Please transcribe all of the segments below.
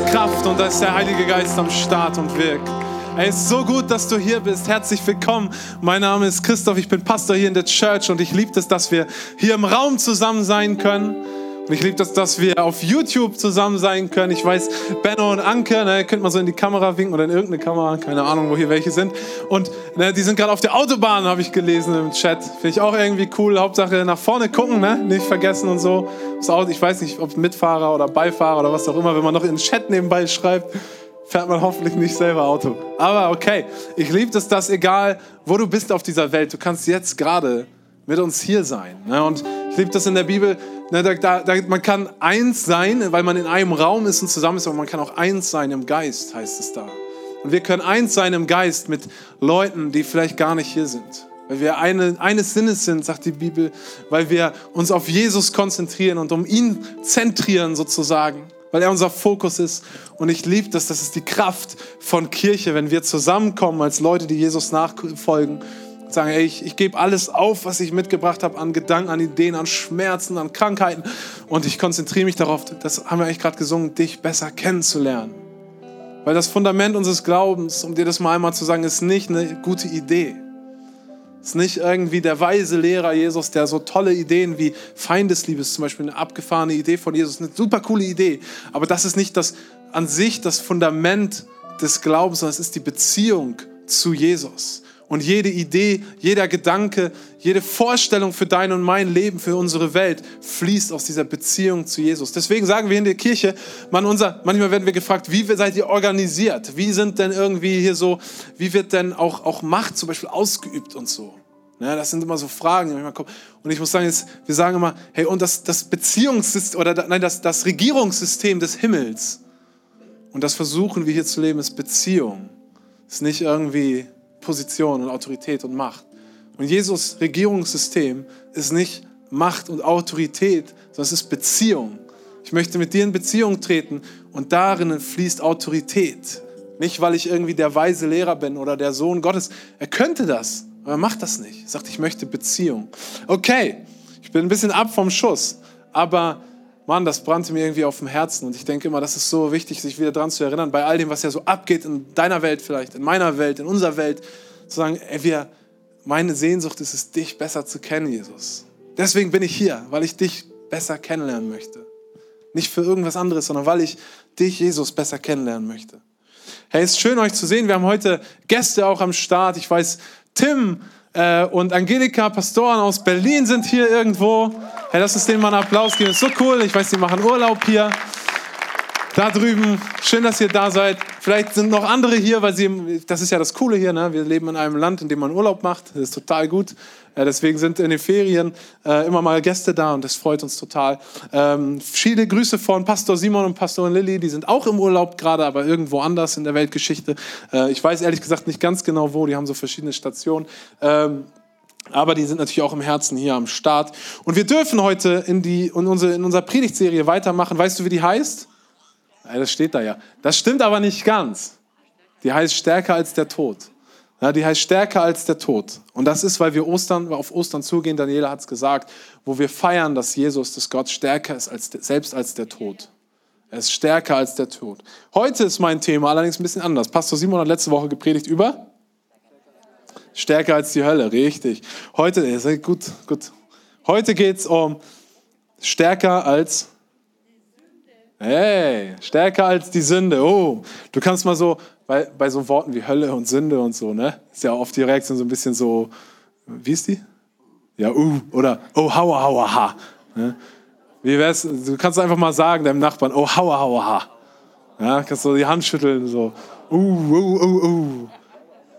ist Kraft und da ist der Heilige Geist am Start und wirkt. Es ist so gut, dass du hier bist. Herzlich willkommen. Mein Name ist Christoph, ich bin Pastor hier in der Church und ich liebe es, dass wir hier im Raum zusammen sein können. Und ich liebe das, dass wir auf YouTube zusammen sein können. Ich weiß, Benno und Anke, ne, könnt man so in die Kamera winken oder in irgendeine Kamera, keine Ahnung, wo hier welche sind. Und ne, die sind gerade auf der Autobahn, habe ich gelesen im Chat. Finde ich auch irgendwie cool. Hauptsache nach vorne gucken, ne? nicht vergessen und so. Ich weiß nicht, ob Mitfahrer oder Beifahrer oder was auch immer, wenn man noch in den Chat nebenbei schreibt fährt man hoffentlich nicht selber Auto. Aber okay, ich liebe es, dass egal, wo du bist auf dieser Welt, du kannst jetzt gerade mit uns hier sein. Ne? Und ich liebe das in der Bibel, ne, da, da, man kann eins sein, weil man in einem Raum ist und zusammen ist, aber man kann auch eins sein im Geist, heißt es da. Und wir können eins sein im Geist mit Leuten, die vielleicht gar nicht hier sind. Weil wir eine, eines Sinnes sind, sagt die Bibel, weil wir uns auf Jesus konzentrieren und um ihn zentrieren sozusagen weil er unser Fokus ist. Und ich liebe das, das ist die Kraft von Kirche, wenn wir zusammenkommen als Leute, die Jesus nachfolgen sagen, ey, ich, ich gebe alles auf, was ich mitgebracht habe an Gedanken, an Ideen, an Schmerzen, an Krankheiten und ich konzentriere mich darauf, das haben wir eigentlich gerade gesungen, dich besser kennenzulernen. Weil das Fundament unseres Glaubens, um dir das mal einmal zu sagen, ist nicht eine gute Idee. Ist nicht irgendwie der weise Lehrer Jesus, der so tolle Ideen wie Feindesliebe ist zum Beispiel eine abgefahrene Idee von Jesus, eine super coole Idee. Aber das ist nicht das an sich das Fundament des Glaubens, sondern es ist die Beziehung zu Jesus. Und jede Idee, jeder Gedanke, jede Vorstellung für dein und mein Leben, für unsere Welt fließt aus dieser Beziehung zu Jesus. Deswegen sagen wir in der Kirche, man unser, manchmal werden wir gefragt, wie seid ihr organisiert? Wie sind denn irgendwie hier so, wie wird denn auch, auch Macht zum Beispiel ausgeübt und so? Ja, das sind immer so Fragen, die manchmal kommen. Und ich muss sagen, jetzt, wir sagen immer, hey, und das, das Beziehungssystem, oder nein, das, das Regierungssystem des Himmels, und das versuchen wir hier zu leben, ist Beziehung. Ist nicht irgendwie Position und Autorität und Macht. Und Jesus Regierungssystem ist nicht Macht und Autorität, sondern es ist Beziehung. Ich möchte mit dir in Beziehung treten und darin fließt Autorität. Nicht, weil ich irgendwie der weise Lehrer bin oder der Sohn Gottes. Er könnte das, aber er macht das nicht. Er sagt, ich möchte Beziehung. Okay, ich bin ein bisschen ab vom Schuss, aber Mann, das brannte mir irgendwie auf dem Herzen und ich denke immer, das ist so wichtig, sich wieder daran zu erinnern, bei all dem, was ja so abgeht in deiner Welt vielleicht, in meiner Welt, in unserer Welt, zu sagen, ey, wir, meine Sehnsucht ist es, dich besser zu kennen, Jesus. Deswegen bin ich hier, weil ich dich besser kennenlernen möchte. Nicht für irgendwas anderes, sondern weil ich dich, Jesus, besser kennenlernen möchte. Hey, es ist schön, euch zu sehen. Wir haben heute Gäste auch am Start. Ich weiß, Tim äh, und Angelika, Pastoren aus Berlin sind hier irgendwo. Hey, lass uns denen mal einen Applaus geben. Ist so cool. Ich weiß, die machen Urlaub hier. Da drüben, schön, dass ihr da seid. Vielleicht sind noch andere hier, weil sie, das ist ja das Coole hier, ne? wir leben in einem Land, in dem man Urlaub macht. Das ist total gut. Äh, deswegen sind in den Ferien äh, immer mal Gäste da und das freut uns total. Ähm, viele Grüße von Pastor Simon und Pastorin Lilly, die sind auch im Urlaub gerade, aber irgendwo anders in der Weltgeschichte. Äh, ich weiß ehrlich gesagt nicht ganz genau wo, die haben so verschiedene Stationen. Ähm, aber die sind natürlich auch im Herzen hier am Start. Und wir dürfen heute in, die, in, unsere, in unserer Predigtserie weitermachen. Weißt du, wie die heißt? Das steht da ja. Das stimmt aber nicht ganz. Die heißt stärker als der Tod. Ja, die heißt stärker als der Tod. Und das ist, weil wir Ostern, auf Ostern zugehen, Daniela hat es gesagt, wo wir feiern, dass Jesus, dass Gott stärker ist als, selbst als der Tod. Er ist stärker als der Tod. Heute ist mein Thema allerdings ein bisschen anders. Pastor Simon hat letzte Woche gepredigt über stärker als die Hölle, richtig. Heute, gut, gut. Heute geht es um stärker als Hey, stärker als die Sünde. Oh, du kannst mal so, bei, bei so Worten wie Hölle und Sünde und so, ne? Ist ja oft die Reaktion so ein bisschen so, wie ist die? Ja, uh, oder oh, haua, haua, ha. Ne? Wie wär's, du kannst einfach mal sagen deinem Nachbarn, oh, haua, haua, ha. Ja, kannst du die Hand schütteln, so, uh, uh, uh, uh.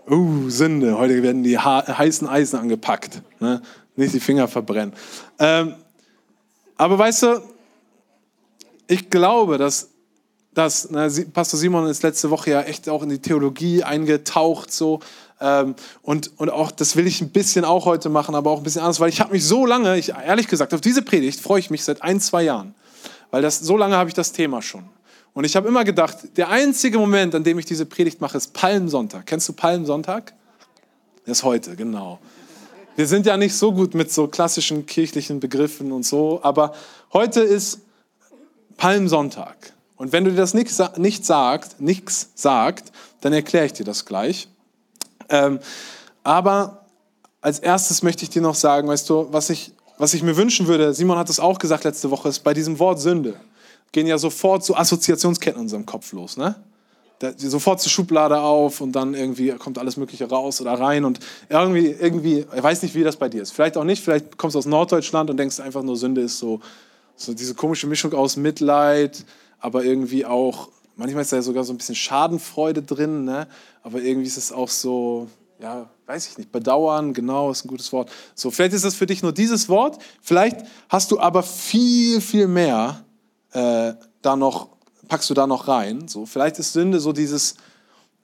Uh, Sünde, heute werden die heißen Eisen angepackt. Ne? Nicht die Finger verbrennen. Ähm, aber weißt du, ich glaube, dass, dass na, Pastor Simon ist letzte Woche ja echt auch in die Theologie eingetaucht so. Ähm, und, und auch, das will ich ein bisschen auch heute machen, aber auch ein bisschen anders, weil ich habe mich so lange, ich, ehrlich gesagt, auf diese Predigt freue ich mich seit ein, zwei Jahren. Weil das, so lange habe ich das Thema schon. Und ich habe immer gedacht, der einzige Moment, an dem ich diese Predigt mache, ist Palmsonntag. Kennst du Palmsonntag? Das ist heute, genau. Wir sind ja nicht so gut mit so klassischen kirchlichen Begriffen und so, aber heute ist Palmsonntag. Und wenn du dir das nicht, nicht sagt, nichts sagt, dann erkläre ich dir das gleich. Ähm, aber als erstes möchte ich dir noch sagen, weißt du, was ich, was ich mir wünschen würde, Simon hat es auch gesagt letzte Woche, ist bei diesem Wort Sünde gehen ja sofort so Assoziationsketten in unserem Kopf los, ne? sofort zur Schublade auf und dann irgendwie kommt alles Mögliche raus oder rein und irgendwie, irgendwie, ich weiß nicht, wie das bei dir ist. Vielleicht auch nicht, vielleicht kommst du aus Norddeutschland und denkst einfach nur, Sünde ist so, so diese komische Mischung aus Mitleid, aber irgendwie auch, manchmal ist da ja sogar so ein bisschen Schadenfreude drin, ne? aber irgendwie ist es auch so, ja, weiß ich nicht, bedauern, genau, ist ein gutes Wort. So, vielleicht ist das für dich nur dieses Wort, vielleicht hast du aber viel, viel mehr äh, da noch packst du da noch rein. So, vielleicht ist Sünde so dieses,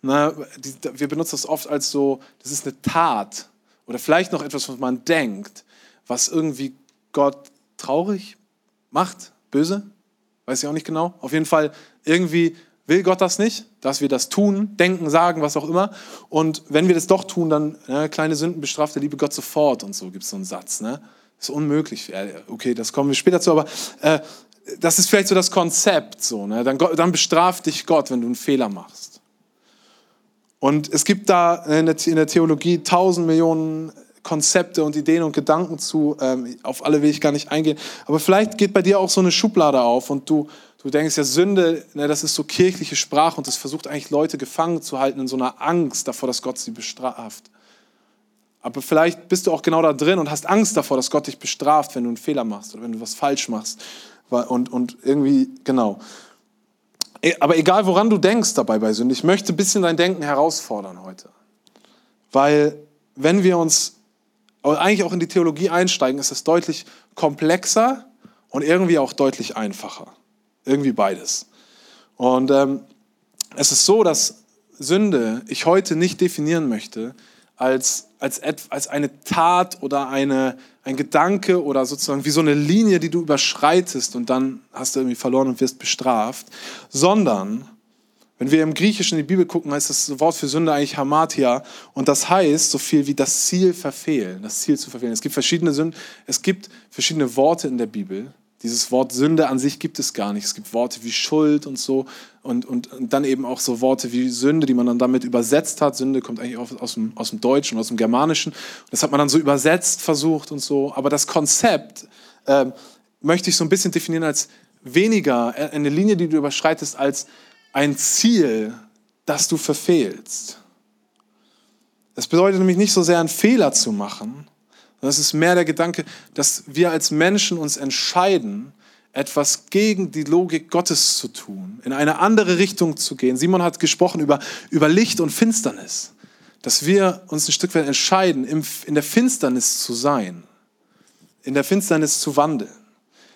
na, die, wir benutzen das oft als so, das ist eine Tat oder vielleicht noch etwas, was man denkt, was irgendwie Gott traurig macht, böse, weiß ich auch nicht genau. Auf jeden Fall irgendwie will Gott das nicht, dass wir das tun, denken, sagen, was auch immer. Und wenn wir das doch tun, dann ne, kleine Sünden bestraft der liebe Gott sofort und so gibt es so einen Satz. Ne? Ist unmöglich. Okay, das kommen wir später zu, aber äh, das ist vielleicht so das Konzept, so, ne? dann, dann bestraft dich Gott, wenn du einen Fehler machst. Und es gibt da in der Theologie tausend Millionen Konzepte und Ideen und Gedanken zu. Ähm, auf alle will ich gar nicht eingehen. Aber vielleicht geht bei dir auch so eine Schublade auf und du, du denkst ja, Sünde, ne, das ist so kirchliche Sprache und das versucht eigentlich Leute gefangen zu halten in so einer Angst davor, dass Gott sie bestraft. Aber vielleicht bist du auch genau da drin und hast Angst davor, dass Gott dich bestraft, wenn du einen Fehler machst oder wenn du was falsch machst. Und, und irgendwie, genau. E, aber egal, woran du denkst dabei bei Sünde, ich möchte ein bisschen dein Denken herausfordern heute. Weil wenn wir uns eigentlich auch in die Theologie einsteigen, ist es deutlich komplexer und irgendwie auch deutlich einfacher. Irgendwie beides. Und ähm, es ist so, dass Sünde ich heute nicht definieren möchte als, als, als eine Tat oder eine, ein Gedanke oder sozusagen wie so eine Linie, die du überschreitest und dann hast du irgendwie verloren und wirst bestraft, sondern wenn wir im Griechischen in die Bibel gucken, heißt das Wort für Sünde eigentlich Hamatia und das heißt so viel wie das Ziel verfehlen, das Ziel zu verfehlen. Es gibt verschiedene Sünden, es gibt verschiedene Worte in der Bibel, dieses Wort Sünde an sich gibt es gar nicht. Es gibt Worte wie Schuld und so und, und, und dann eben auch so Worte wie Sünde, die man dann damit übersetzt hat. Sünde kommt eigentlich auch aus dem, aus dem Deutschen, aus dem Germanischen. Das hat man dann so übersetzt versucht und so. Aber das Konzept äh, möchte ich so ein bisschen definieren als weniger äh, eine Linie, die du überschreitest, als ein Ziel, das du verfehlst. Es bedeutet nämlich nicht so sehr einen Fehler zu machen, das ist mehr der Gedanke, dass wir als Menschen uns entscheiden, etwas gegen die Logik Gottes zu tun, in eine andere Richtung zu gehen. Simon hat gesprochen über, über Licht und Finsternis, dass wir uns ein Stück weit entscheiden, in der Finsternis zu sein, in der Finsternis zu wandeln.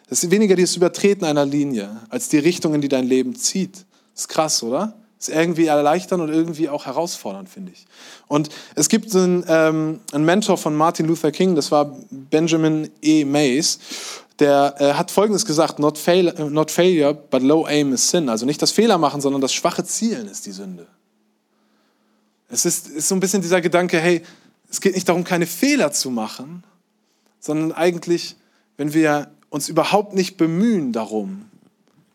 Das ist weniger dieses Übertreten einer Linie, als die Richtung, in die dein Leben zieht. Ist krass, oder? ist irgendwie erleichternd und irgendwie auch herausfordernd, finde ich. Und es gibt einen, ähm, einen, Mentor von Martin Luther King, das war Benjamin E. Mays, der äh, hat Folgendes gesagt, not, fail, not failure, but low aim is sin. Also nicht das Fehler machen, sondern das schwache Zielen ist die Sünde. Es ist, ist so ein bisschen dieser Gedanke, hey, es geht nicht darum, keine Fehler zu machen, sondern eigentlich, wenn wir uns überhaupt nicht bemühen darum,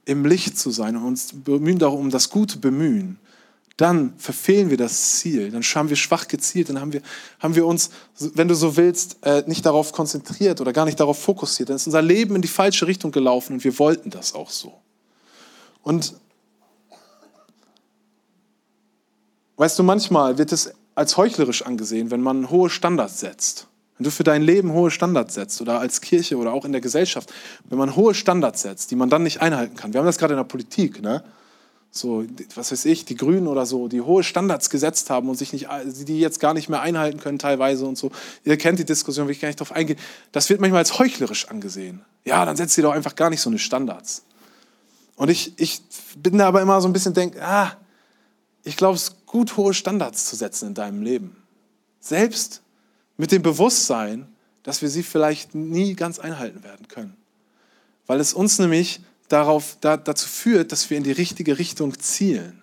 im Licht zu sein und uns bemühen darum, um das Gute bemühen, dann verfehlen wir das Ziel, dann haben wir schwach gezielt, dann haben wir, haben wir uns, wenn du so willst, äh, nicht darauf konzentriert oder gar nicht darauf fokussiert. Dann ist unser Leben in die falsche Richtung gelaufen und wir wollten das auch so. Und weißt du, manchmal wird es als heuchlerisch angesehen, wenn man hohe Standards setzt. Wenn du für dein Leben hohe Standards setzt oder als Kirche oder auch in der Gesellschaft, wenn man hohe Standards setzt, die man dann nicht einhalten kann. Wir haben das gerade in der Politik, ne? So, was weiß ich, die Grünen oder so, die hohe Standards gesetzt haben und sich nicht, die jetzt gar nicht mehr einhalten können teilweise und so. Ihr kennt die Diskussion, will ich gar nicht drauf eingehen. Das wird manchmal als heuchlerisch angesehen. Ja, dann setzt ihr doch einfach gar nicht so eine Standards. Und ich, ich bin da aber immer so ein bisschen denk, ah, ich glaube, es ist gut, hohe Standards zu setzen in deinem Leben. Selbst mit dem Bewusstsein, dass wir sie vielleicht nie ganz einhalten werden können. Weil es uns nämlich darauf, da, dazu führt, dass wir in die richtige Richtung zielen.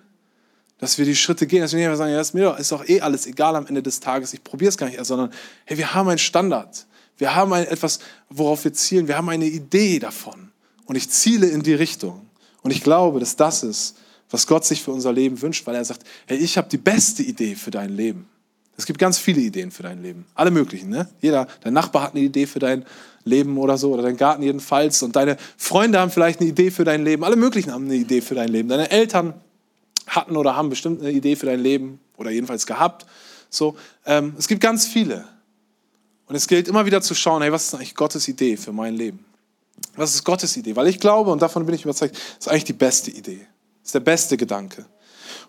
Dass wir die Schritte gehen, dass wir nicht einfach sagen, ja, ist mir doch, ist doch eh alles egal am Ende des Tages, ich probiere es gar nicht erst, sondern hey, wir haben einen Standard. Wir haben ein, etwas, worauf wir zielen. Wir haben eine Idee davon. Und ich ziele in die Richtung. Und ich glaube, dass das ist, was Gott sich für unser Leben wünscht, weil er sagt, hey, ich habe die beste Idee für dein Leben. Es gibt ganz viele Ideen für dein Leben. Alle möglichen, ne? Jeder, dein Nachbar hat eine Idee für dein Leben oder so, oder dein Garten jedenfalls. Und deine Freunde haben vielleicht eine Idee für dein Leben. Alle möglichen haben eine Idee für dein Leben. Deine Eltern hatten oder haben bestimmt eine Idee für dein Leben oder jedenfalls gehabt. So, ähm, es gibt ganz viele. Und es gilt immer wieder zu schauen, hey, was ist eigentlich Gottes Idee für mein Leben? Was ist Gottes Idee? Weil ich glaube, und davon bin ich überzeugt, ist eigentlich die beste Idee. Ist der beste Gedanke.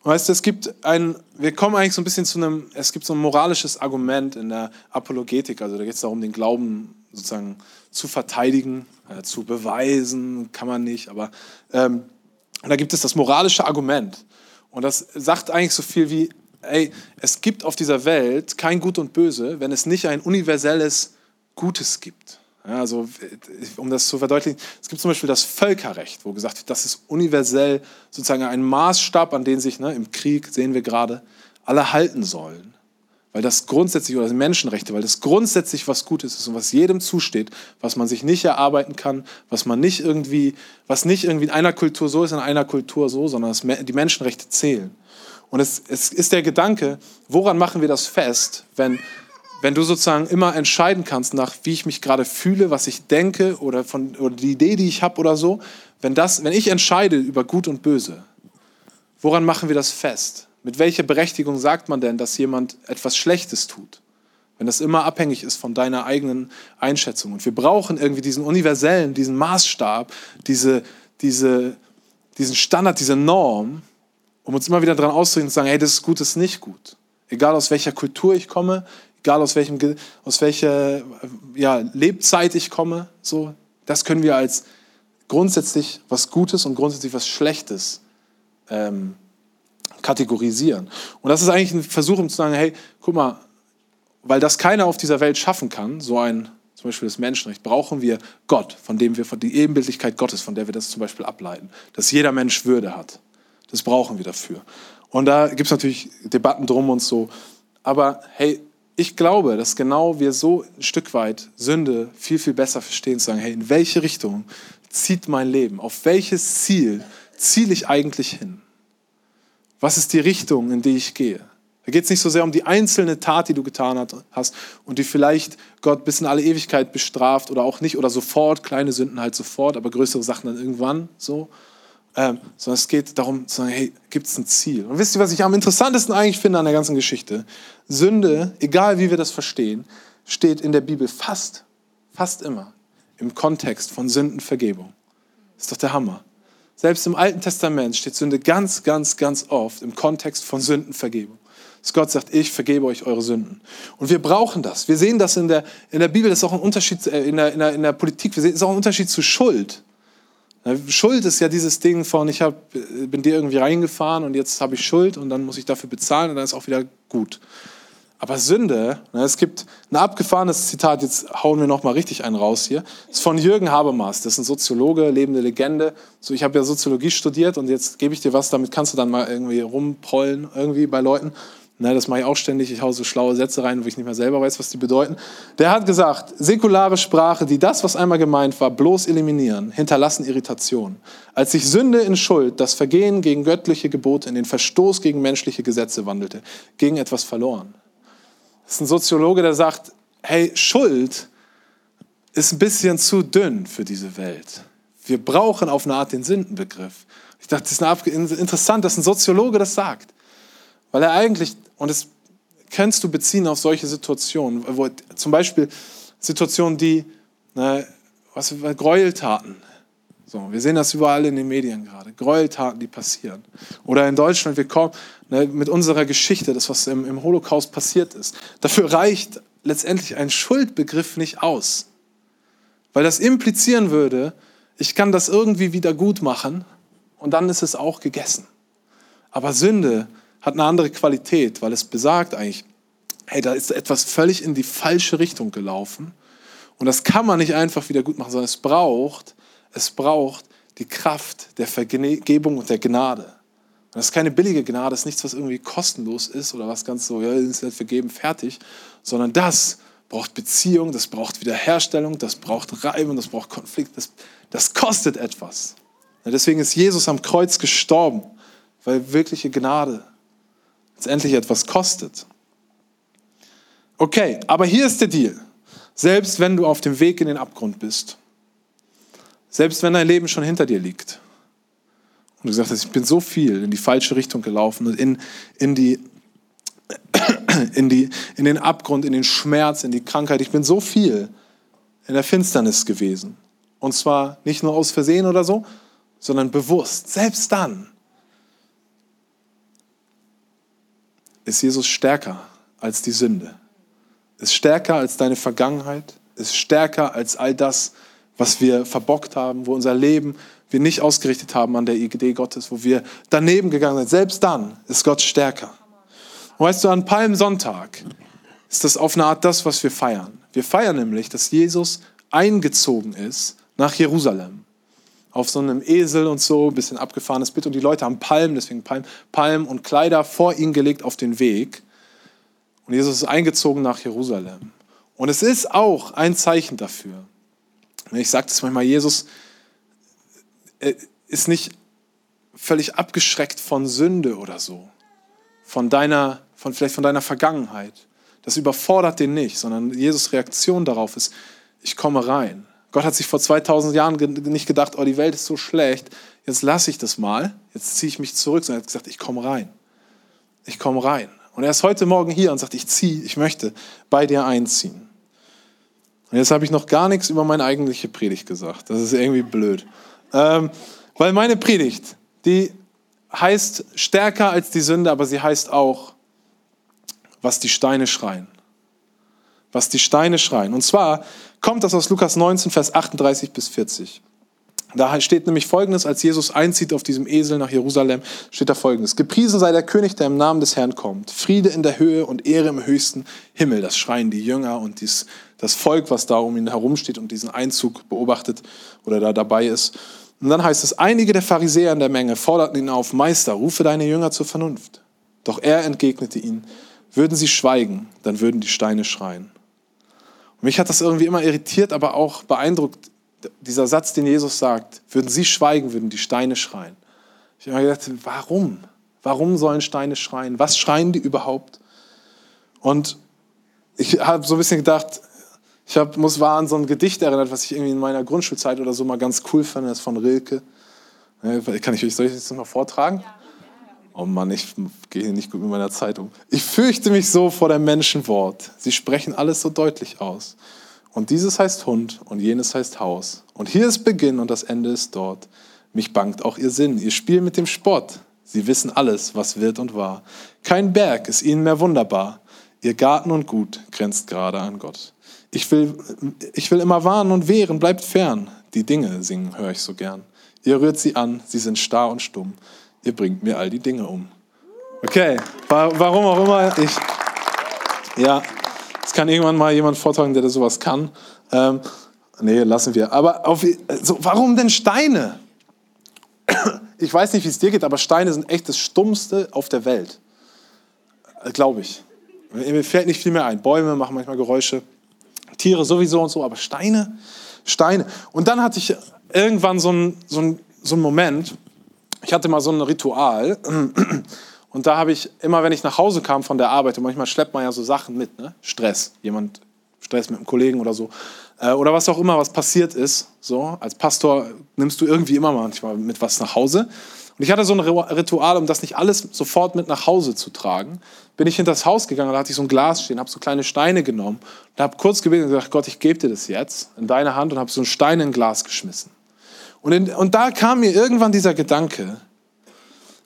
Und weißt du, es gibt ein, wir kommen eigentlich so ein bisschen zu einem, es gibt so ein moralisches Argument in der Apologetik, also da geht es darum, den Glauben sozusagen zu verteidigen, äh, zu beweisen, kann man nicht, aber ähm, da gibt es das moralische Argument. Und das sagt eigentlich so viel wie, ey, es gibt auf dieser Welt kein Gut und Böse, wenn es nicht ein universelles Gutes gibt. Also, um das zu verdeutlichen, es gibt zum Beispiel das Völkerrecht, wo gesagt wird, das ist universell sozusagen ein Maßstab, an den sich ne, im Krieg, sehen wir gerade, alle halten sollen. Weil das grundsätzlich, oder Menschenrechte, weil das grundsätzlich was Gutes ist und was jedem zusteht, was man sich nicht erarbeiten kann, was man nicht irgendwie, was nicht irgendwie in einer Kultur so ist, in einer Kultur so, sondern die Menschenrechte zählen. Und es, es ist der Gedanke, woran machen wir das fest, wenn, wenn du sozusagen immer entscheiden kannst, nach wie ich mich gerade fühle, was ich denke oder, von, oder die Idee, die ich habe oder so, wenn, das, wenn ich entscheide über Gut und Böse, woran machen wir das fest? Mit welcher Berechtigung sagt man denn, dass jemand etwas Schlechtes tut? Wenn das immer abhängig ist von deiner eigenen Einschätzung. Und wir brauchen irgendwie diesen universellen, diesen Maßstab, diese, diese, diesen Standard, diese Norm, um uns immer wieder daran auszurichten und zu sagen, hey, das ist gut, das ist nicht gut. Egal aus welcher Kultur ich komme, egal aus, welchem, aus welcher ja, Lebzeit ich komme, so, das können wir als grundsätzlich was Gutes und grundsätzlich was Schlechtes ähm, kategorisieren. Und das ist eigentlich ein Versuch, um zu sagen, hey, guck mal, weil das keiner auf dieser Welt schaffen kann, so ein zum Beispiel das Menschenrecht, brauchen wir Gott, von dem wir, die Ebenbildlichkeit Gottes, von der wir das zum Beispiel ableiten, dass jeder Mensch Würde hat. Das brauchen wir dafür. Und da gibt es natürlich Debatten drum und so. Aber hey, ich glaube, dass genau wir so ein Stück weit Sünde viel, viel besser verstehen, zu sagen, hey, in welche Richtung zieht mein Leben? Auf welches Ziel ziele ich eigentlich hin? Was ist die Richtung, in die ich gehe? Da geht es nicht so sehr um die einzelne Tat, die du getan hast und die vielleicht Gott bis in alle Ewigkeit bestraft oder auch nicht oder sofort, kleine Sünden halt sofort, aber größere Sachen dann irgendwann so, ähm, sondern es geht darum zu sagen, hey, gibt es ein Ziel? Und wisst ihr, was ich am interessantesten eigentlich finde an der ganzen Geschichte? Sünde, egal wie wir das verstehen, steht in der Bibel fast, fast immer im Kontext von Sündenvergebung. Ist doch der Hammer. Selbst im Alten Testament steht Sünde ganz, ganz, ganz oft im Kontext von Sündenvergebung. Dass Gott sagt, ich vergebe euch eure Sünden. Und wir brauchen das. Wir sehen das in der, in der Bibel, das ist auch ein Unterschied, äh, in der, in der, in der Politik, wir sehen, das ist auch ein Unterschied zu Schuld. Schuld ist ja dieses Ding von, ich hab, bin dir irgendwie reingefahren und jetzt habe ich Schuld und dann muss ich dafür bezahlen und dann ist auch wieder gut. Aber Sünde, es gibt ein abgefahrenes Zitat, jetzt hauen wir nochmal richtig einen raus hier, ist von Jürgen Habermas, das ist ein Soziologe, lebende Legende. So, ich habe ja Soziologie studiert und jetzt gebe ich dir was, damit kannst du dann mal irgendwie rumprollen irgendwie bei Leuten. Ne, das mache ich auch ständig. Ich haue so schlaue Sätze rein, wo ich nicht mehr selber weiß, was die bedeuten. Der hat gesagt, säkulare Sprache, die das, was einmal gemeint war, bloß eliminieren, hinterlassen Irritation. Als sich Sünde in Schuld, das Vergehen gegen göttliche Gebote, in den Verstoß gegen menschliche Gesetze wandelte, ging etwas verloren. Das ist ein Soziologe, der sagt, hey, Schuld ist ein bisschen zu dünn für diese Welt. Wir brauchen auf eine Art den Sündenbegriff. Ich dachte, das ist interessant, dass ein Soziologe das sagt. Weil er eigentlich, und das kannst du beziehen auf solche Situationen, wo zum Beispiel Situationen, die, ne, was Gräueltaten. So, wir sehen das überall in den Medien gerade. Gräueltaten, die passieren. Oder in Deutschland, wir kommen ne, mit unserer Geschichte, das, was im, im Holocaust passiert ist. Dafür reicht letztendlich ein Schuldbegriff nicht aus. Weil das implizieren würde, ich kann das irgendwie wieder gut machen und dann ist es auch gegessen. Aber Sünde hat eine andere Qualität, weil es besagt eigentlich, hey, da ist etwas völlig in die falsche Richtung gelaufen. Und das kann man nicht einfach wieder gut machen, sondern es braucht, es braucht die Kraft der Vergebung und der Gnade. das ist keine billige Gnade, das ist nichts, was irgendwie kostenlos ist oder was ganz so, ja, ist halt vergeben, fertig, sondern das braucht Beziehung, das braucht Wiederherstellung, das braucht Reibung, das braucht Konflikt, das, das kostet etwas. Deswegen ist Jesus am Kreuz gestorben, weil wirkliche Gnade letztendlich etwas kostet. Okay, aber hier ist der Deal. Selbst wenn du auf dem Weg in den Abgrund bist, selbst wenn dein Leben schon hinter dir liegt und du gesagt hast, ich bin so viel in die falsche Richtung gelaufen und in, in, die, in, die, in den Abgrund, in den Schmerz, in die Krankheit, ich bin so viel in der Finsternis gewesen. Und zwar nicht nur aus Versehen oder so, sondern bewusst. Selbst dann ist Jesus stärker als die Sünde ist stärker als deine Vergangenheit, ist stärker als all das, was wir verbockt haben, wo unser Leben wir nicht ausgerichtet haben an der Idee Gottes, wo wir daneben gegangen sind. Selbst dann ist Gott stärker. Und weißt du, an Palmsonntag ist das auf eine Art das, was wir feiern. Wir feiern nämlich, dass Jesus eingezogen ist nach Jerusalem. Auf so einem Esel und so, ein bisschen abgefahrenes Bild. Und die Leute haben Palmen, deswegen Palmen, Palmen und Kleider vor ihn gelegt auf den Weg. Und Jesus ist eingezogen nach Jerusalem. Und es ist auch ein Zeichen dafür. Ich sage das manchmal, Jesus äh, ist nicht völlig abgeschreckt von Sünde oder so, von deiner, von vielleicht von deiner Vergangenheit. Das überfordert den nicht, sondern Jesus Reaktion darauf ist, ich komme rein. Gott hat sich vor 2000 Jahren nicht gedacht, oh, die Welt ist so schlecht, jetzt lasse ich das mal, jetzt ziehe ich mich zurück, sondern er hat gesagt, ich komme rein. Ich komme rein. Und er ist heute Morgen hier und sagt, ich ziehe, ich möchte bei dir einziehen. Und jetzt habe ich noch gar nichts über meine eigentliche Predigt gesagt. Das ist irgendwie blöd. Ähm, weil meine Predigt, die heißt stärker als die Sünde, aber sie heißt auch, was die Steine schreien. Was die Steine schreien. Und zwar kommt das aus Lukas 19, Vers 38 bis 40. Da steht nämlich Folgendes, als Jesus einzieht auf diesem Esel nach Jerusalem, steht da Folgendes. Gepriesen sei der König, der im Namen des Herrn kommt. Friede in der Höhe und Ehre im höchsten Himmel. Das schreien die Jünger und dies, das Volk, was da um ihn herumsteht und diesen Einzug beobachtet oder da dabei ist. Und dann heißt es, einige der Pharisäer in der Menge forderten ihn auf, Meister, rufe deine Jünger zur Vernunft. Doch er entgegnete ihnen, würden sie schweigen, dann würden die Steine schreien. Mich hat das irgendwie immer irritiert, aber auch beeindruckt dieser Satz, den Jesus sagt, würden sie schweigen, würden die Steine schreien. Ich habe mir gedacht, warum? Warum sollen Steine schreien? Was schreien die überhaupt? Und ich habe so ein bisschen gedacht, ich hab, muss war an so ein Gedicht erinnert, was ich irgendwie in meiner Grundschulzeit oder so mal ganz cool fand, das von Rilke. Kann ich euch, soll ich das mal vortragen? Oh Mann, ich gehe nicht gut mit meiner Zeit um. Ich fürchte mich so vor dem Menschenwort. Sie sprechen alles so deutlich aus. Und dieses heißt Hund und jenes heißt Haus. Und hier ist Beginn und das Ende ist dort. Mich bangt auch ihr Sinn, ihr Spiel mit dem Spott. Sie wissen alles, was wird und war. Kein Berg ist ihnen mehr wunderbar. Ihr Garten und Gut grenzt gerade an Gott. Ich will, ich will immer warnen und wehren, bleibt fern. Die Dinge singen höre ich so gern. Ihr rührt sie an, sie sind starr und stumm. Ihr bringt mir all die Dinge um. Okay, warum auch immer ich. Ja, kann irgendwann mal jemand vortragen, der da sowas kann. Ähm, nee, lassen wir. Aber auf, so, warum denn Steine? Ich weiß nicht, wie es dir geht, aber Steine sind echt das Stummste auf der Welt. Äh, Glaube ich. Mir fällt nicht viel mehr ein. Bäume machen manchmal Geräusche, Tiere sowieso und so, aber Steine, Steine. Und dann hatte ich irgendwann so einen so so einen Moment, ich hatte mal so ein Ritual. Und da habe ich immer, wenn ich nach Hause kam von der Arbeit, und manchmal schleppt man ja so Sachen mit, ne? Stress, jemand Stress mit einem Kollegen oder so, äh, oder was auch immer, was passiert ist. So als Pastor nimmst du irgendwie immer manchmal mit was nach Hause. Und ich hatte so ein Ritual, um das nicht alles sofort mit nach Hause zu tragen. Bin ich hinter das Haus gegangen, da hatte ich so ein Glas stehen, habe so kleine Steine genommen und habe kurz gebetet und gesagt, Gott, ich gebe dir das jetzt in deine Hand und habe so einen Stein in ein Glas geschmissen. Und, in, und da kam mir irgendwann dieser Gedanke,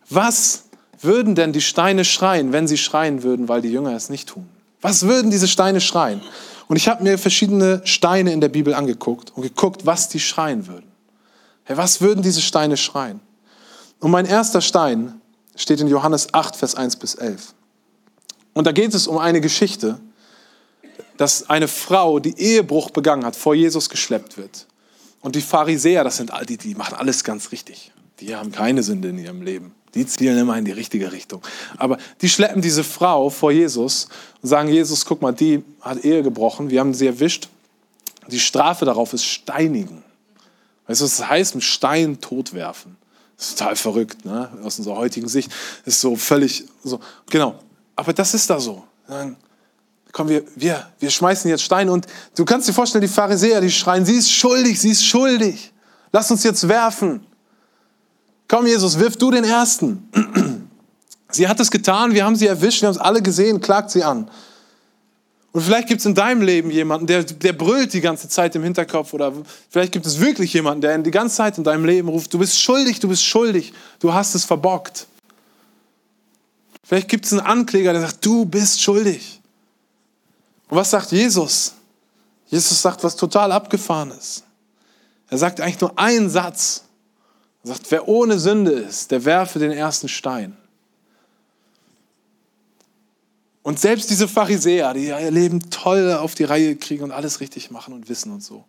was würden denn die Steine schreien, wenn sie schreien würden, weil die Jünger es nicht tun? Was würden diese Steine schreien? Und ich habe mir verschiedene Steine in der Bibel angeguckt und geguckt, was die schreien würden. Hey, was würden diese Steine schreien? Und mein erster Stein steht in Johannes 8, Vers 1 bis 11. Und da geht es um eine Geschichte, dass eine Frau, die Ehebruch begangen hat, vor Jesus geschleppt wird. Und die Pharisäer, das sind all die, die machen alles ganz richtig. Die haben keine Sünde in ihrem Leben. Die zielen immer in die richtige Richtung. Aber die schleppen diese Frau vor Jesus und sagen, Jesus, guck mal, die hat Ehe gebrochen, wir haben sie erwischt. Die Strafe darauf ist Steinigen. Weißt du, was das heißt? Mit Stein totwerfen. Das ist total verrückt, ne? aus unserer heutigen Sicht. Das ist so völlig so. Genau. Aber das ist da so. Komm, wir, wir, wir schmeißen jetzt Steine und du kannst dir vorstellen, die Pharisäer, die schreien, sie ist schuldig, sie ist schuldig. Lass uns jetzt werfen. Komm, Jesus, wirf du den Ersten. Sie hat es getan, wir haben sie erwischt, wir haben es alle gesehen, klagt sie an. Und vielleicht gibt es in deinem Leben jemanden, der, der brüllt die ganze Zeit im Hinterkopf oder vielleicht gibt es wirklich jemanden, der die ganze Zeit in deinem Leben ruft, du bist schuldig, du bist schuldig, du hast es verbockt. Vielleicht gibt es einen Ankläger, der sagt, du bist schuldig. Und was sagt Jesus? Jesus sagt was total abgefahrenes. Er sagt eigentlich nur einen Satz. Er sagt, wer ohne Sünde ist, der werfe den ersten Stein. Und selbst diese Pharisäer, die ihr Leben toll auf die Reihe kriegen und alles richtig machen und wissen und so.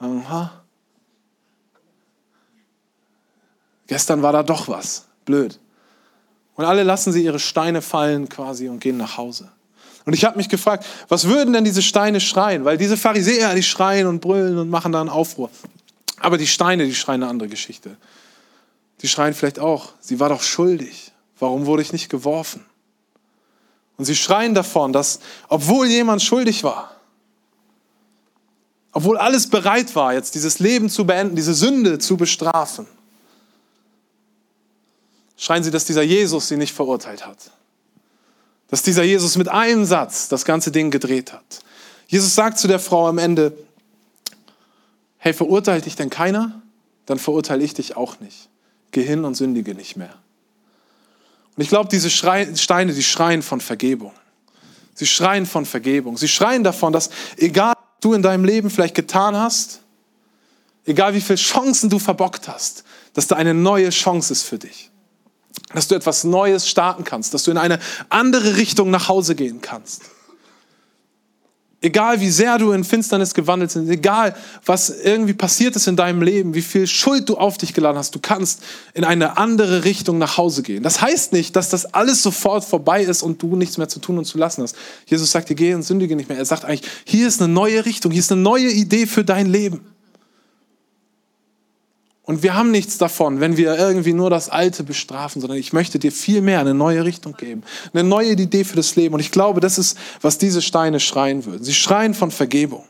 Aha. Gestern war da doch was. Blöd. Und alle lassen sie ihre Steine fallen quasi und gehen nach Hause. Und ich habe mich gefragt, was würden denn diese Steine schreien? Weil diese Pharisäer, die schreien und brüllen und machen da einen Aufruhr. Aber die Steine, die schreien eine andere Geschichte. Die schreien vielleicht auch, sie war doch schuldig. Warum wurde ich nicht geworfen? Und sie schreien davon, dass obwohl jemand schuldig war, obwohl alles bereit war, jetzt dieses Leben zu beenden, diese Sünde zu bestrafen, schreien sie, dass dieser Jesus sie nicht verurteilt hat. Dass dieser Jesus mit einem Satz das ganze Ding gedreht hat. Jesus sagt zu der Frau am Ende, hey, verurteilt dich denn keiner? Dann verurteile ich dich auch nicht. Geh hin und sündige nicht mehr. Und ich glaube, diese Steine, die schreien von Vergebung. Sie schreien von Vergebung. Sie schreien davon, dass egal, was du in deinem Leben vielleicht getan hast, egal wie viele Chancen du verbockt hast, dass da eine neue Chance ist für dich. Dass du etwas Neues starten kannst, dass du in eine andere Richtung nach Hause gehen kannst. Egal wie sehr du in Finsternis gewandelt bist, egal was irgendwie passiert ist in deinem Leben, wie viel Schuld du auf dich geladen hast, du kannst in eine andere Richtung nach Hause gehen. Das heißt nicht, dass das alles sofort vorbei ist und du nichts mehr zu tun und zu lassen hast. Jesus sagt dir, geh und sündige nicht mehr. Er sagt eigentlich, hier ist eine neue Richtung, hier ist eine neue Idee für dein Leben. Und wir haben nichts davon, wenn wir irgendwie nur das Alte bestrafen, sondern ich möchte dir viel mehr eine neue Richtung geben, eine neue Idee für das Leben. Und ich glaube, das ist, was diese Steine schreien würden. Sie schreien von Vergebung.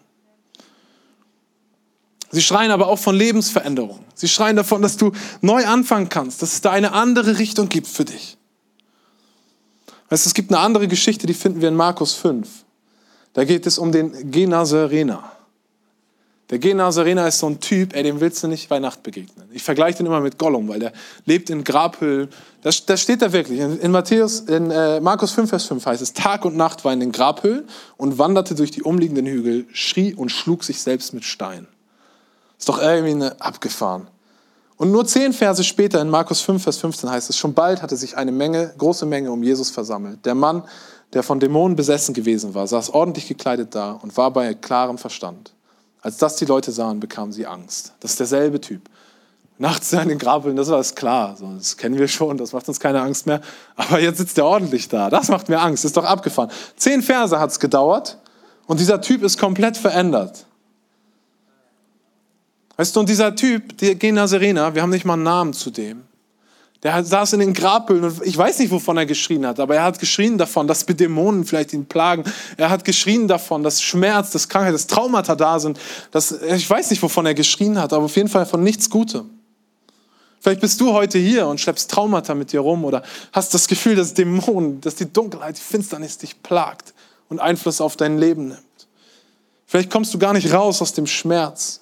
Sie schreien aber auch von Lebensveränderung. Sie schreien davon, dass du neu anfangen kannst, dass es da eine andere Richtung gibt für dich. Weißt es gibt eine andere Geschichte, die finden wir in Markus 5. Da geht es um den Genazarener. Der Genasarena ist so ein Typ, ey, dem willst du nicht bei Nacht begegnen. Ich vergleiche den immer mit Gollum, weil der lebt in Grabhöhlen. Das, das steht da wirklich. In, in Matthäus, in äh, Markus 5, Vers 5 heißt es, Tag und Nacht war in den Grabhöhlen und wanderte durch die umliegenden Hügel, schrie und schlug sich selbst mit Stein. Ist doch irgendwie eine abgefahren. Und nur zehn Verse später in Markus 5, Vers 15 heißt es, schon bald hatte sich eine Menge, große Menge um Jesus versammelt. Der Mann, der von Dämonen besessen gewesen war, saß ordentlich gekleidet da und war bei klarem Verstand. Als das die Leute sahen, bekamen sie Angst. Das ist derselbe Typ. Nachts in den Grabeln, das war es klar. Das kennen wir schon, das macht uns keine Angst mehr. Aber jetzt sitzt er ordentlich da. Das macht mir Angst. Ist doch abgefahren. Zehn Verse hat es gedauert und dieser Typ ist komplett verändert. Weißt du, und dieser Typ, der Gena Serena, wir haben nicht mal einen Namen zu dem. Der saß in den Grabhöhlen und ich weiß nicht, wovon er geschrien hat, aber er hat geschrien davon, dass Dämonen vielleicht ihn plagen. Er hat geschrien davon, dass Schmerz, dass Krankheit, dass Traumata da sind. Dass, ich weiß nicht, wovon er geschrien hat, aber auf jeden Fall von nichts Gutem. Vielleicht bist du heute hier und schleppst Traumata mit dir rum oder hast das Gefühl, dass Dämonen, dass die Dunkelheit, die Finsternis dich plagt und Einfluss auf dein Leben nimmt. Vielleicht kommst du gar nicht raus aus dem Schmerz.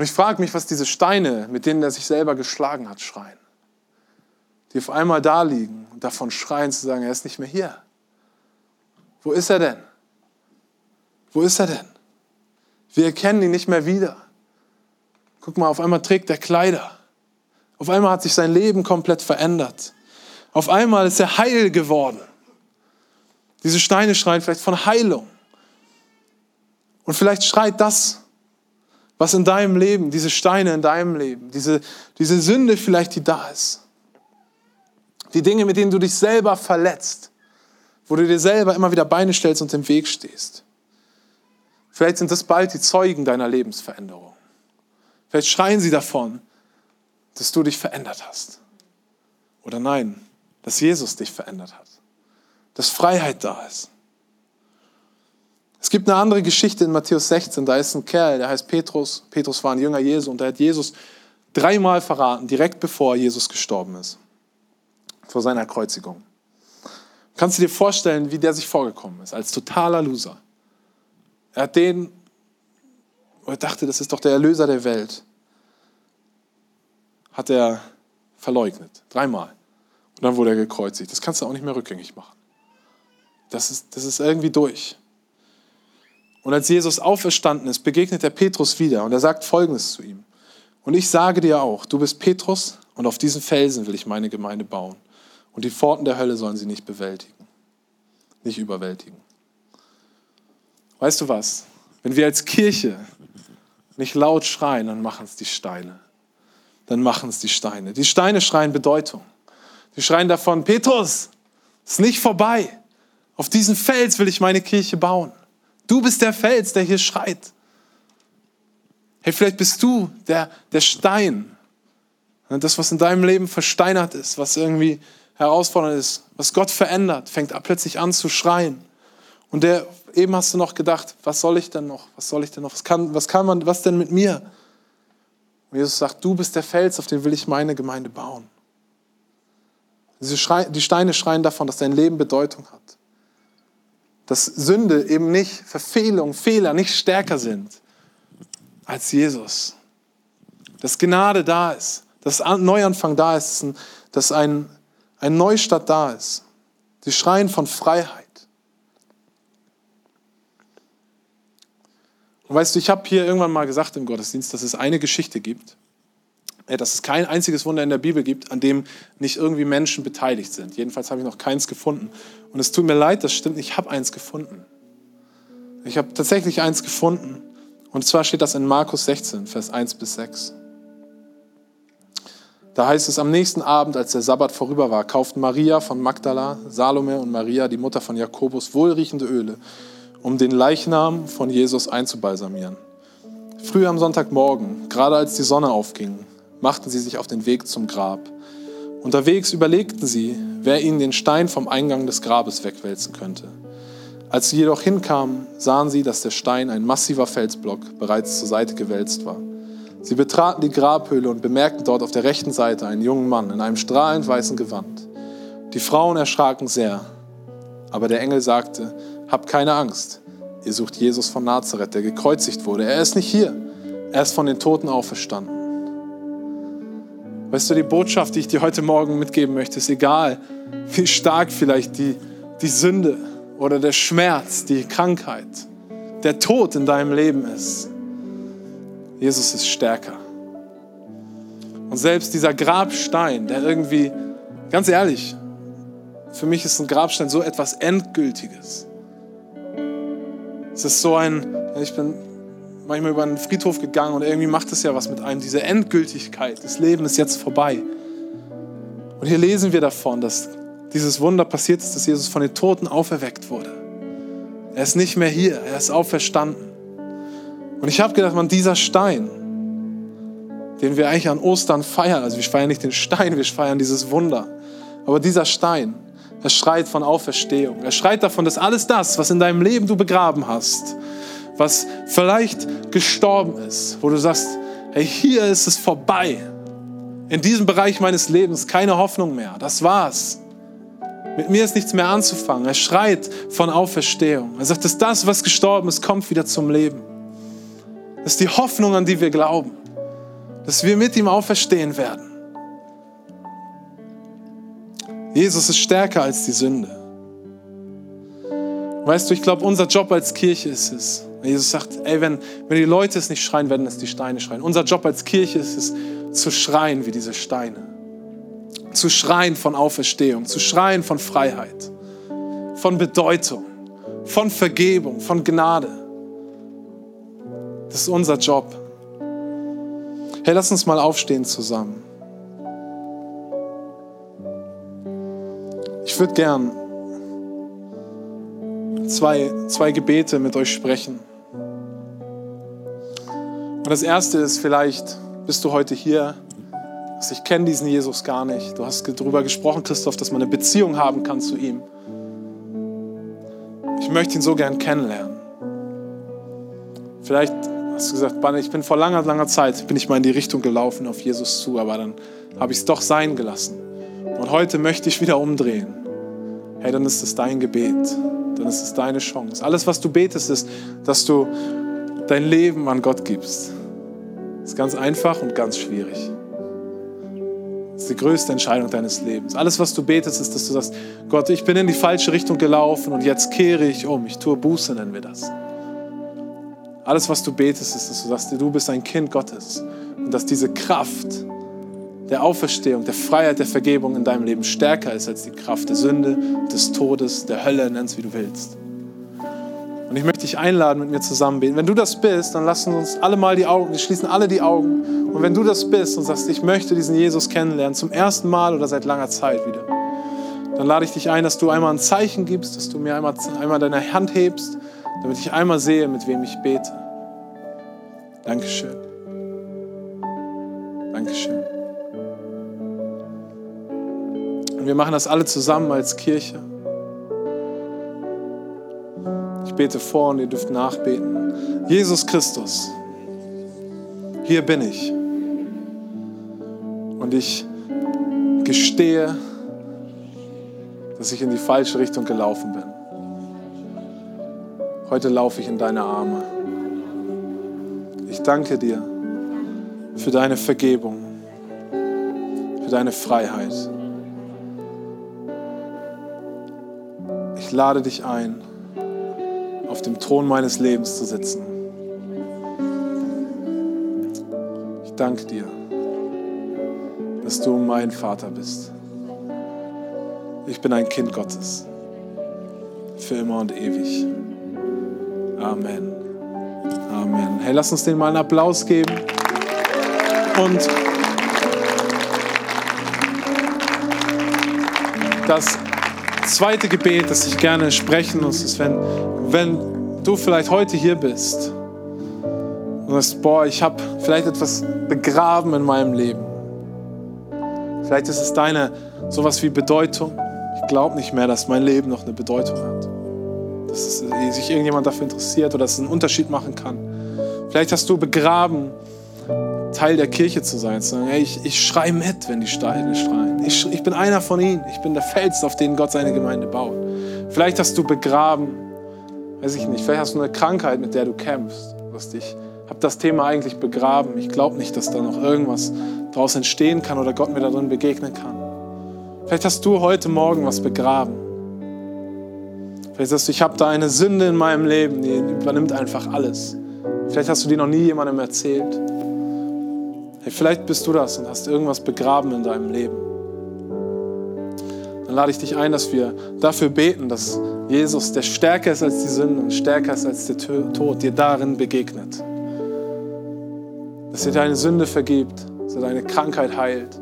Und ich frage mich, was diese Steine, mit denen er sich selber geschlagen hat, schreien. Die auf einmal da liegen und davon schreien zu sagen, er ist nicht mehr hier. Wo ist er denn? Wo ist er denn? Wir erkennen ihn nicht mehr wieder. Guck mal, auf einmal trägt er Kleider. Auf einmal hat sich sein Leben komplett verändert. Auf einmal ist er heil geworden. Diese Steine schreien vielleicht von Heilung. Und vielleicht schreit das was in deinem Leben, diese Steine in deinem Leben, diese, diese Sünde vielleicht, die da ist. Die Dinge, mit denen du dich selber verletzt, wo du dir selber immer wieder Beine stellst und im Weg stehst. Vielleicht sind das bald die Zeugen deiner Lebensveränderung. Vielleicht schreien sie davon, dass du dich verändert hast. Oder nein, dass Jesus dich verändert hat. Dass Freiheit da ist. Es gibt eine andere Geschichte in Matthäus 16. Da ist ein Kerl, der heißt Petrus. Petrus war ein Jünger Jesu und der hat Jesus dreimal verraten, direkt bevor Jesus gestorben ist. Vor seiner Kreuzigung. Kannst du dir vorstellen, wie der sich vorgekommen ist, als totaler Loser? Er hat den, er dachte, das ist doch der Erlöser der Welt, hat er verleugnet. Dreimal. Und dann wurde er gekreuzigt. Das kannst du auch nicht mehr rückgängig machen. Das ist, das ist irgendwie durch. Und als Jesus auferstanden ist, begegnet er Petrus wieder und er sagt Folgendes zu ihm. Und ich sage dir auch, du bist Petrus und auf diesen Felsen will ich meine Gemeinde bauen. Und die Pforten der Hölle sollen sie nicht bewältigen, nicht überwältigen. Weißt du was? Wenn wir als Kirche nicht laut schreien, dann machen es die Steine. Dann machen es die Steine. Die Steine schreien Bedeutung. Die schreien davon, Petrus, ist nicht vorbei. Auf diesen Fels will ich meine Kirche bauen. Du bist der Fels, der hier schreit. Hey, vielleicht bist du der, der Stein. Das, was in deinem Leben versteinert ist, was irgendwie herausfordernd ist, was Gott verändert, fängt plötzlich an zu schreien. Und der, eben hast du noch gedacht, was soll ich denn noch? Was soll ich denn noch? Was kann, was kann man, was denn mit mir? Und Jesus sagt, du bist der Fels, auf den will ich meine Gemeinde bauen. Diese Schrei, die Steine schreien davon, dass dein Leben Bedeutung hat dass Sünde eben nicht, Verfehlung, Fehler nicht stärker sind als Jesus. Dass Gnade da ist, dass Neuanfang da ist, dass ein, ein Neustart da ist. Sie schreien von Freiheit. Und weißt du, ich habe hier irgendwann mal gesagt im Gottesdienst, dass es eine Geschichte gibt, dass es kein einziges Wunder in der Bibel gibt, an dem nicht irgendwie Menschen beteiligt sind. Jedenfalls habe ich noch keins gefunden. Und es tut mir leid, das stimmt, ich habe eins gefunden. Ich habe tatsächlich eins gefunden. Und zwar steht das in Markus 16, Vers 1 bis 6. Da heißt es, am nächsten Abend, als der Sabbat vorüber war, kauften Maria von Magdala, Salome und Maria, die Mutter von Jakobus, wohlriechende Öle, um den Leichnam von Jesus einzubalsamieren. Früh am Sonntagmorgen, gerade als die Sonne aufging, machten sie sich auf den Weg zum Grab. Unterwegs überlegten sie, wer ihnen den Stein vom Eingang des Grabes wegwälzen könnte. Als sie jedoch hinkamen, sahen sie, dass der Stein, ein massiver Felsblock, bereits zur Seite gewälzt war. Sie betraten die Grabhöhle und bemerkten dort auf der rechten Seite einen jungen Mann in einem strahlend weißen Gewand. Die Frauen erschraken sehr, aber der Engel sagte, Habt keine Angst, ihr sucht Jesus von Nazareth, der gekreuzigt wurde. Er ist nicht hier, er ist von den Toten auferstanden. Weißt du, die Botschaft, die ich dir heute Morgen mitgeben möchte, ist egal, wie stark vielleicht die, die Sünde oder der Schmerz, die Krankheit, der Tod in deinem Leben ist. Jesus ist stärker. Und selbst dieser Grabstein, der irgendwie, ganz ehrlich, für mich ist ein Grabstein so etwas Endgültiges. Es ist so ein, ich bin manchmal über einen Friedhof gegangen und irgendwie macht es ja was mit einem. Diese Endgültigkeit, das Leben ist jetzt vorbei. Und hier lesen wir davon, dass dieses Wunder passiert ist, dass Jesus von den Toten auferweckt wurde. Er ist nicht mehr hier, er ist auferstanden. Und ich habe gedacht, man, dieser Stein, den wir eigentlich an Ostern feiern, also wir feiern nicht den Stein, wir feiern dieses Wunder. Aber dieser Stein, er schreit von Auferstehung. Er schreit davon, dass alles das, was in deinem Leben du begraben hast, was vielleicht gestorben ist, wo du sagst, hey, hier ist es vorbei. In diesem Bereich meines Lebens keine Hoffnung mehr. Das war's. Mit mir ist nichts mehr anzufangen. Er schreit von Auferstehung. Er sagt, dass das, was gestorben ist, kommt wieder zum Leben. Das ist die Hoffnung, an die wir glauben. Dass wir mit ihm auferstehen werden. Jesus ist stärker als die Sünde. Weißt du, ich glaube, unser Job als Kirche ist es, Jesus sagt, ey, wenn, wenn die Leute es nicht schreien, werden es die Steine schreien. Unser Job als Kirche ist es, zu schreien wie diese Steine. Zu schreien von Auferstehung, zu schreien von Freiheit, von Bedeutung, von Vergebung, von Gnade. Das ist unser Job. Hey, lass uns mal aufstehen zusammen. Ich würde gern zwei, zwei Gebete mit euch sprechen. Und das erste ist, vielleicht bist du heute hier, ich kenne diesen Jesus gar nicht. Du hast darüber gesprochen, Christoph, dass man eine Beziehung haben kann zu ihm. Ich möchte ihn so gern kennenlernen. Vielleicht hast du gesagt, ich bin vor langer, langer Zeit, bin ich mal in die Richtung gelaufen auf Jesus zu, aber dann habe ich es doch sein gelassen. Und heute möchte ich wieder umdrehen. Hey, dann ist es dein Gebet, dann ist es deine Chance. Alles, was du betest, ist, dass du dein Leben an Gott gibst. Das ist ganz einfach und ganz schwierig. Das ist die größte Entscheidung deines Lebens. Alles, was du betest, ist, dass du sagst, Gott, ich bin in die falsche Richtung gelaufen und jetzt kehre ich um. Ich tue Buße, nennen wir das. Alles, was du betest, ist, dass du sagst, du bist ein Kind Gottes und dass diese Kraft der Auferstehung, der Freiheit, der Vergebung in deinem Leben stärker ist als die Kraft der Sünde, des Todes, der Hölle, nenn's wie du willst. Und ich möchte dich einladen, mit mir zusammen beten. Wenn du das bist, dann lassen uns alle mal die Augen, wir schließen alle die Augen. Und wenn du das bist und sagst, ich möchte diesen Jesus kennenlernen, zum ersten Mal oder seit langer Zeit wieder, dann lade ich dich ein, dass du einmal ein Zeichen gibst, dass du mir einmal, einmal deine Hand hebst, damit ich einmal sehe, mit wem ich bete. Dankeschön. Dankeschön. Und wir machen das alle zusammen als Kirche. Bete vor und ihr dürft nachbeten. Jesus Christus, hier bin ich. Und ich gestehe, dass ich in die falsche Richtung gelaufen bin. Heute laufe ich in deine Arme. Ich danke dir für deine Vergebung, für deine Freiheit. Ich lade dich ein, auf dem Thron meines Lebens zu sitzen. Ich danke dir, dass du mein Vater bist. Ich bin ein Kind Gottes, für immer und ewig. Amen. Amen. Hey, lass uns denen mal einen Applaus geben. Und das zweite Gebet, das ich gerne sprechen muss, ist, wenn, wenn du vielleicht heute hier bist und sagst, boah, ich habe vielleicht etwas begraben in meinem Leben. Vielleicht ist es deine sowas wie Bedeutung. Ich glaube nicht mehr, dass mein Leben noch eine Bedeutung hat dass sich irgendjemand dafür interessiert oder dass es einen Unterschied machen kann. Vielleicht hast du begraben, Teil der Kirche zu sein, zu sagen, hey, ich, ich schreie mit, wenn die Steine schreien. Ich, ich bin einer von ihnen. Ich bin der Fels, auf den Gott seine Gemeinde baut. Vielleicht hast du begraben, weiß ich nicht, vielleicht hast du eine Krankheit, mit der du kämpfst. Was dich, das Thema eigentlich begraben. Ich glaube nicht, dass da noch irgendwas daraus entstehen kann oder Gott mir darin begegnen kann. Vielleicht hast du heute Morgen was begraben. Vielleicht sagst du, ich habe da eine Sünde in meinem Leben, die übernimmt einfach alles. Vielleicht hast du die noch nie jemandem erzählt. Hey, vielleicht bist du das und hast irgendwas begraben in deinem Leben. Dann lade ich dich ein, dass wir dafür beten, dass Jesus, der stärker ist als die Sünde und stärker ist als der Tod, dir darin begegnet. Dass er deine Sünde vergibt, dass er deine Krankheit heilt,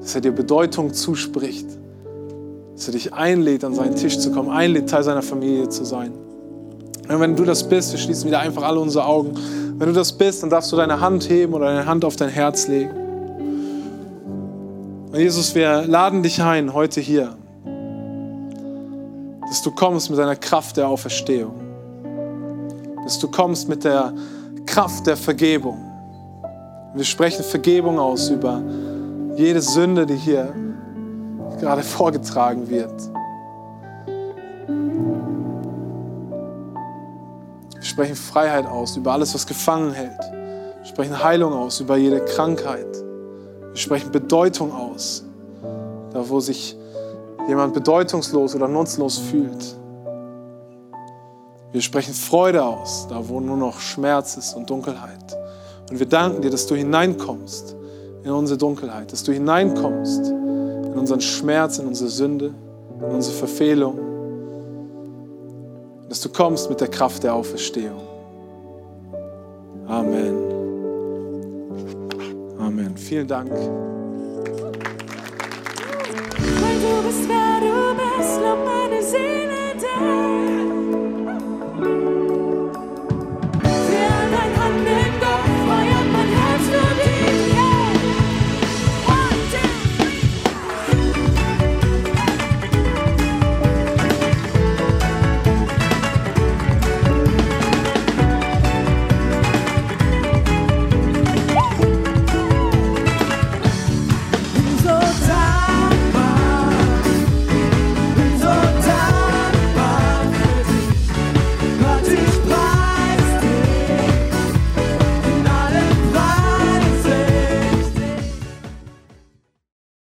dass er dir Bedeutung zuspricht dass er dich einlädt, an seinen Tisch zu kommen, einlädt, Teil seiner Familie zu sein. Und wenn du das bist, wir schließen wieder einfach alle unsere Augen. Wenn du das bist, dann darfst du deine Hand heben oder deine Hand auf dein Herz legen. Und Jesus, wir laden dich ein heute hier, dass du kommst mit deiner Kraft der Auferstehung, dass du kommst mit der Kraft der Vergebung. Wir sprechen Vergebung aus über jede Sünde, die hier gerade vorgetragen wird. Wir sprechen Freiheit aus über alles, was gefangen hält. Wir sprechen Heilung aus über jede Krankheit. Wir sprechen Bedeutung aus, da wo sich jemand bedeutungslos oder nutzlos fühlt. Wir sprechen Freude aus, da wo nur noch Schmerz ist und Dunkelheit. Und wir danken dir, dass du hineinkommst in unsere Dunkelheit, dass du hineinkommst in unseren Schmerz, in unsere Sünde, in unsere Verfehlung. Dass du kommst mit der Kraft der Auferstehung. Amen. Amen. Vielen Dank. Darüber ist Lummen, Seele, der